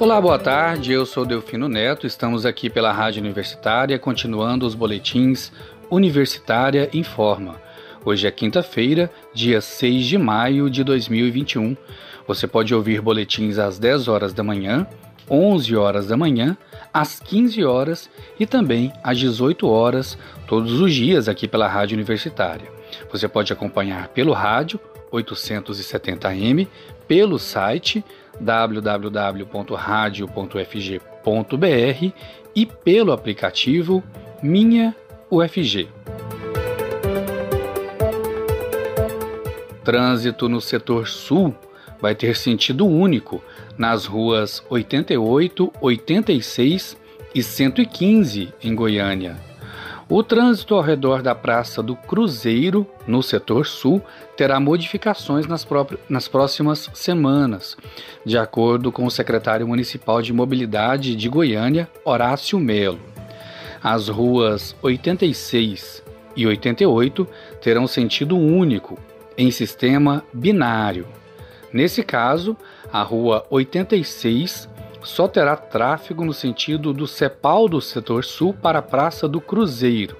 Olá, boa tarde. Eu sou Delfino Neto. Estamos aqui pela Rádio Universitária, continuando os boletins Universitária Informa. Hoje é quinta-feira, dia 6 de maio de 2021. Você pode ouvir boletins às 10 horas da manhã, 11 horas da manhã, às 15 horas e também às 18 horas, todos os dias aqui pela Rádio Universitária. Você pode acompanhar pelo rádio 870m, pelo site www.radio.fg.br e pelo aplicativo Minha UFG. Trânsito no setor sul vai ter sentido único nas ruas 88, 86 e 115 em Goiânia. O trânsito ao redor da Praça do Cruzeiro, no setor sul, terá modificações nas, nas, próximas semanas, de acordo com o secretário municipal de Mobilidade de Goiânia, Horácio Melo. As ruas 86 e 88 terão sentido único, em sistema binário. Nesse caso, a rua 86 só terá tráfego no sentido do Cepal do setor sul para a Praça do Cruzeiro,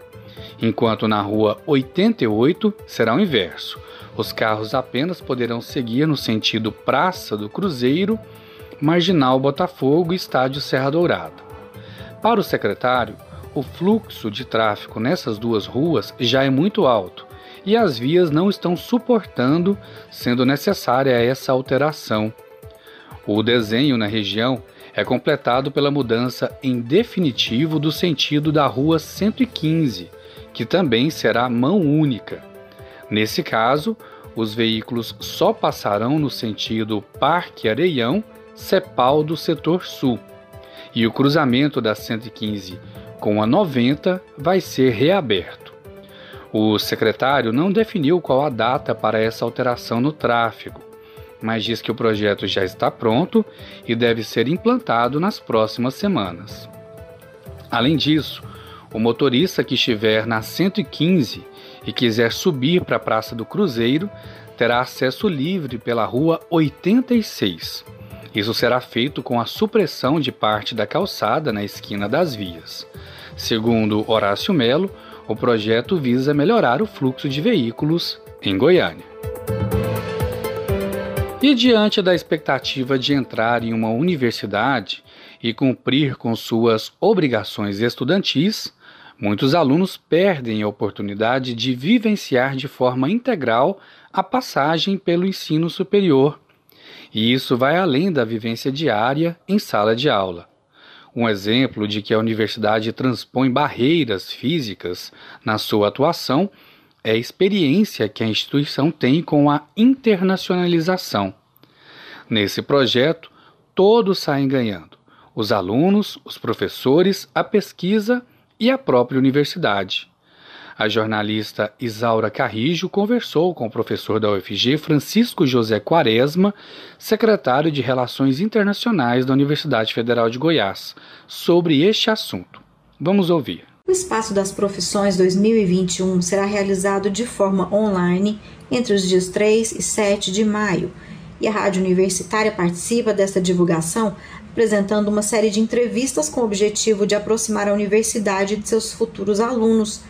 enquanto na rua 88 será o inverso. Os carros apenas poderão seguir no sentido Praça do Cruzeiro, Marginal Botafogo e Estádio Serra Dourada. Para o secretário, o fluxo de tráfego nessas duas ruas já é muito alto e as vias não estão suportando, sendo necessária essa alteração o desenho na região é completado pela mudança em definitivo do sentido da Rua 115, que também será mão única. Nesse caso, os veículos só passarão no sentido Parque Areião, Cepal do setor sul, e o cruzamento da 115 com a 90 vai ser reaberto. O secretário não definiu qual a data para essa alteração no tráfego, mas diz que o projeto já está pronto e deve ser implantado nas próximas semanas. Além disso, o motorista que estiver na 115 e quiser subir para a Praça do Cruzeiro terá acesso livre pela Rua 86. Isso será feito com a supressão de parte da calçada na esquina das vias. Segundo Horácio Melo, o projeto visa melhorar o fluxo de veículos em Goiânia. E diante da expectativa de entrar em uma universidade e cumprir com suas obrigações estudantis, muitos alunos perdem a oportunidade de vivenciar de forma integral a passagem pelo ensino superior. E isso vai além da vivência diária em sala de aula. Um exemplo de que a universidade transpõe barreiras físicas na sua atuação é a experiência que a instituição tem com a internacionalização. Nesse projeto, todos saem ganhando: os alunos, os professores, a pesquisa e a própria universidade. A jornalista Isaura Carrijo conversou com o professor da UFG, Francisco José Quaresma, secretário de Relações Internacionais da Universidade Federal de Goiás, sobre este assunto. Vamos ouvir. O Espaço das Profissões 2021 será realizado de forma online entre os dias 3 e 7 de maio. E a Rádio Universitária participa dessa divulgação, apresentando uma série de entrevistas com o objetivo de aproximar a universidade de seus futuros alunos.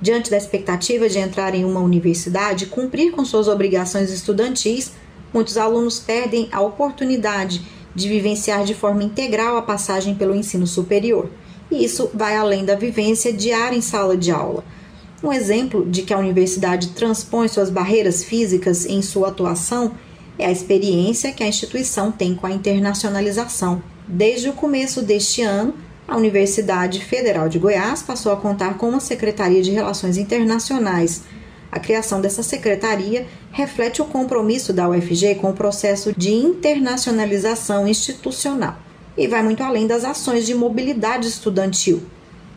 Diante da expectativa de entrar em uma universidade e cumprir com suas obrigações estudantis, muitos alunos perdem a oportunidade de vivenciar de forma integral a passagem pelo ensino superior e isso vai além da vivência diária em sala de aula. Um exemplo de que a universidade transpõe suas barreiras físicas em sua atuação é a experiência que a instituição tem com a internacionalização. Desde o começo deste ano, a Universidade Federal de Goiás passou a contar com uma Secretaria de Relações Internacionais. A criação dessa secretaria reflete o compromisso da UFG com o processo de internacionalização institucional e vai muito além das ações de mobilidade estudantil.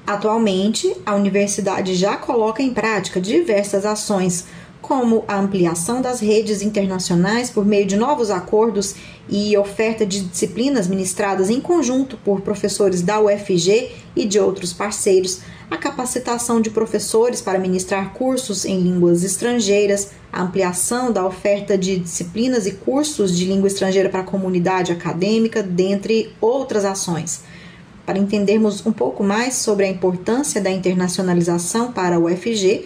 Atualmente, a universidade já coloca em prática diversas ações, como a ampliação das redes internacionais por meio de novos acordos e oferta de disciplinas ministradas em conjunto por professores da UFG e de outros parceiros, a capacitação de professores para ministrar cursos em línguas estrangeiras, a ampliação da oferta de disciplinas e cursos de língua estrangeira para a comunidade acadêmica, dentre outras ações. Para entendermos um pouco mais sobre a importância da internacionalização para a UFG,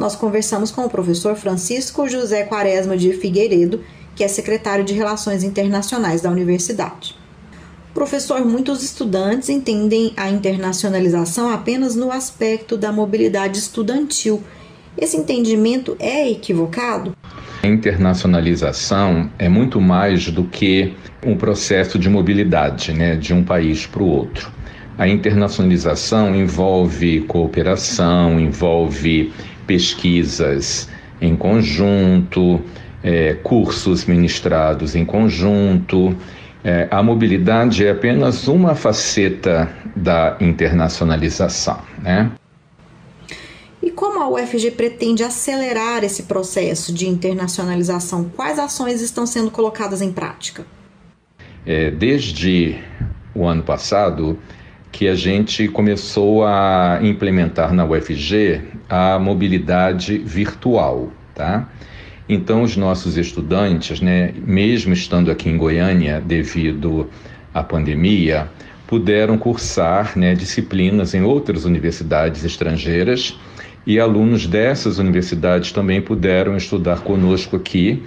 nós conversamos com o professor Francisco José Quaresma de Figueiredo, que é secretário de Relações Internacionais da universidade. Professor, muitos estudantes entendem a internacionalização apenas no aspecto da mobilidade estudantil. Esse entendimento é equivocado? A internacionalização é muito mais do que um processo de mobilidade né, de um país para o outro. A internacionalização envolve cooperação, envolve pesquisas em conjunto, é, cursos ministrados em conjunto. É, a mobilidade é apenas uma faceta da internacionalização, né? E como a UFG pretende acelerar esse processo de internacionalização? Quais ações estão sendo colocadas em prática? É, desde o ano passado, que a gente começou a implementar na UFG a mobilidade virtual, tá? Então, os nossos estudantes, né, mesmo estando aqui em Goiânia devido à pandemia, puderam cursar né, disciplinas em outras universidades estrangeiras e alunos dessas universidades também puderam estudar conosco aqui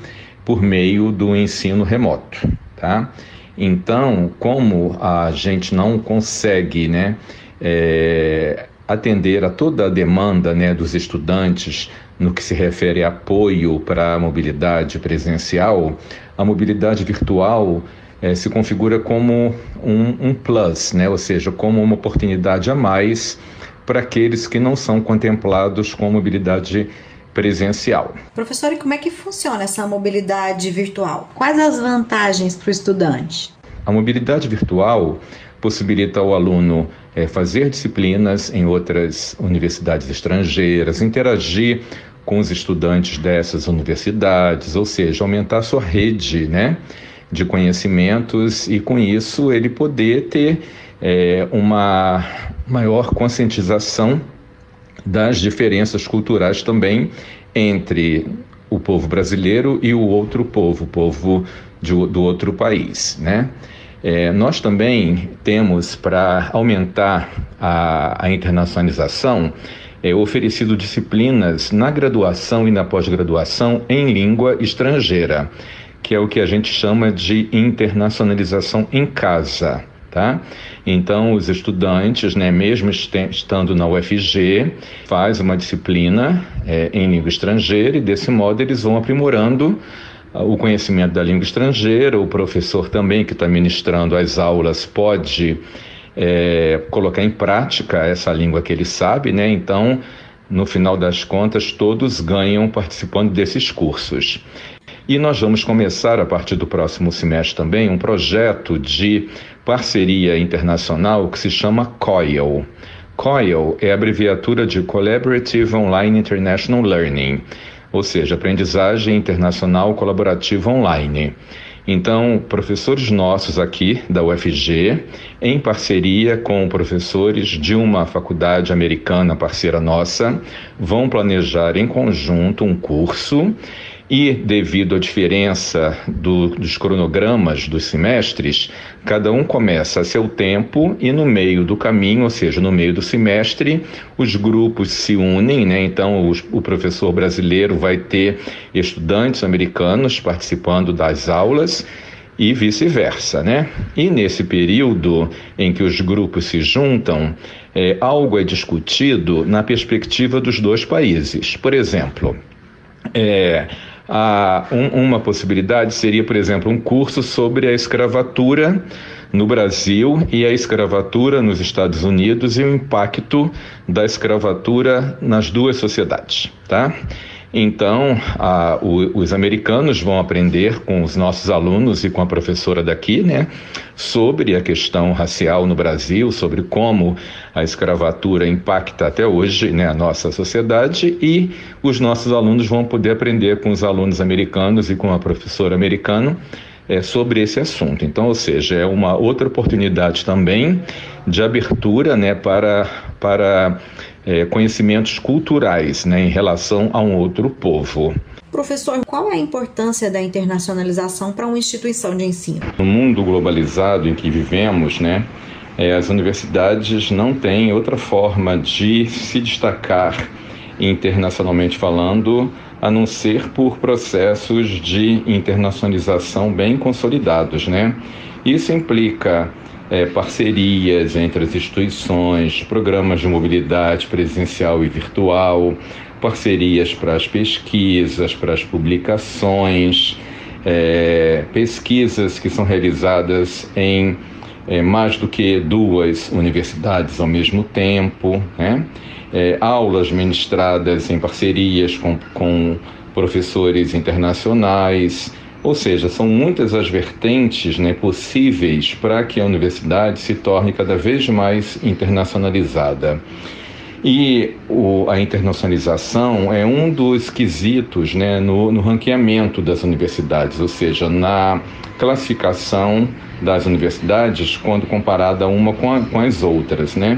por meio do ensino remoto, tá? Então, como a gente não consegue, né, é, atender a toda a demanda né, dos estudantes no que se refere a apoio para a mobilidade presencial, a mobilidade virtual é, se configura como um, um plus, né? ou seja, como uma oportunidade a mais para aqueles que não são contemplados com mobilidade presencial. Professor, e como é que funciona essa mobilidade virtual? Quais as vantagens para o estudante? A mobilidade virtual possibilita ao aluno é, fazer disciplinas em outras universidades estrangeiras, interagir com os estudantes dessas universidades, ou seja, aumentar sua rede né, de conhecimentos e, com isso, ele poder ter é, uma maior conscientização das diferenças culturais também entre o povo brasileiro e o outro povo, o povo de, do outro país, né? É, nós também temos, para aumentar a, a internacionalização, é, oferecido disciplinas na graduação e na pós-graduação em língua estrangeira, que é o que a gente chama de internacionalização em casa. Tá? Então, os estudantes, né, mesmo estando na UFG, faz uma disciplina é, em língua estrangeira e, desse modo, eles vão aprimorando o conhecimento da língua estrangeira, o professor também que está ministrando as aulas pode é, colocar em prática essa língua que ele sabe, né? Então, no final das contas, todos ganham participando desses cursos. E nós vamos começar, a partir do próximo semestre também, um projeto de parceria internacional que se chama COIL. COIL é a abreviatura de Collaborative Online International Learning ou seja, aprendizagem internacional colaborativa online. Então, professores nossos aqui da UFG, em parceria com professores de uma faculdade americana parceira nossa, vão planejar em conjunto um curso e, devido à diferença do, dos cronogramas dos semestres, cada um começa a seu tempo e no meio do caminho, ou seja, no meio do semestre, os grupos se unem, né? Então, os, o professor brasileiro vai ter estudantes americanos participando das aulas e vice-versa, né? E nesse período em que os grupos se juntam, é, algo é discutido na perspectiva dos dois países. Por exemplo, é, um, uma possibilidade seria, por exemplo, um curso sobre a escravatura no Brasil e a escravatura nos Estados Unidos e o impacto da escravatura nas duas sociedades, tá? Então, a, o, os americanos vão aprender com os nossos alunos e com a professora daqui, né, sobre a questão racial no Brasil, sobre como a escravatura impacta até hoje né, a nossa sociedade, e os nossos alunos vão poder aprender com os alunos americanos e com a professora americana é, sobre esse assunto. Então, ou seja, é uma outra oportunidade também de abertura né, para, para é, conhecimentos culturais né, em relação a um outro povo. Professor, qual é a importância da internacionalização para uma instituição de ensino? No mundo globalizado em que vivemos, né, é, as universidades não têm outra forma de se destacar internacionalmente falando, a não ser por processos de internacionalização bem consolidados, né? Isso implica é, parcerias entre as instituições, programas de mobilidade presencial e virtual, parcerias para as pesquisas, para as publicações, é, pesquisas que são realizadas em é, mais do que duas universidades ao mesmo tempo, né? é, aulas ministradas em parcerias com, com professores internacionais, ou seja, são muitas as vertentes né, possíveis para que a universidade se torne cada vez mais internacionalizada. E o, a internacionalização é um dos quesitos né, no, no ranqueamento das universidades, ou seja, na classificação das universidades quando comparada uma com, a, com as outras. Né?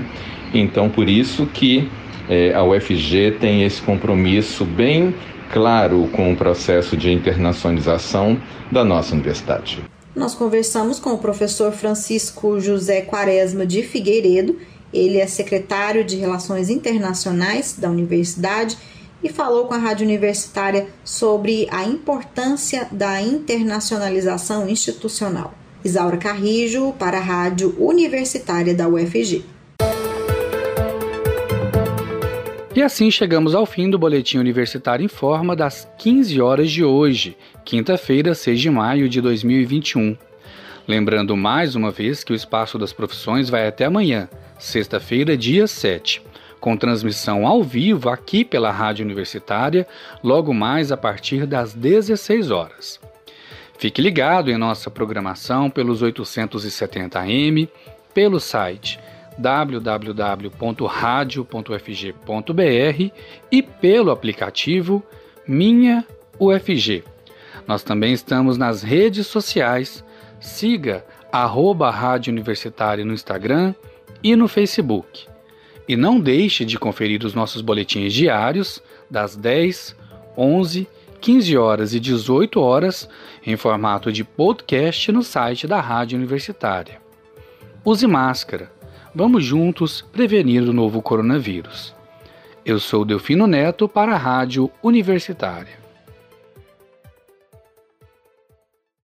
Então, por isso que é, a UFG tem esse compromisso bem claro com o processo de internacionalização da nossa universidade. Nós conversamos com o professor Francisco José Quaresma de Figueiredo ele é secretário de Relações Internacionais da universidade e falou com a Rádio Universitária sobre a importância da internacionalização institucional. Isaura Carrijo, para a Rádio Universitária da UFG. E assim chegamos ao fim do Boletim Universitário em Forma das 15 horas de hoje, quinta-feira, 6 de maio de 2021. Lembrando mais uma vez que o Espaço das Profissões vai até amanhã, sexta-feira, dia 7, com transmissão ao vivo aqui pela Rádio Universitária, logo mais a partir das 16 horas. Fique ligado em nossa programação pelos 870 AM, pelo site www.radio.ufg.br e pelo aplicativo Minha UFG. Nós também estamos nas redes sociais. Siga arroba Rádio Universitária no Instagram e no Facebook. E não deixe de conferir os nossos boletins diários das 10, 11, 15 horas e 18 horas em formato de podcast no site da Rádio Universitária. Use máscara. Vamos juntos prevenir o novo coronavírus. Eu sou Delfino Neto para a Rádio Universitária.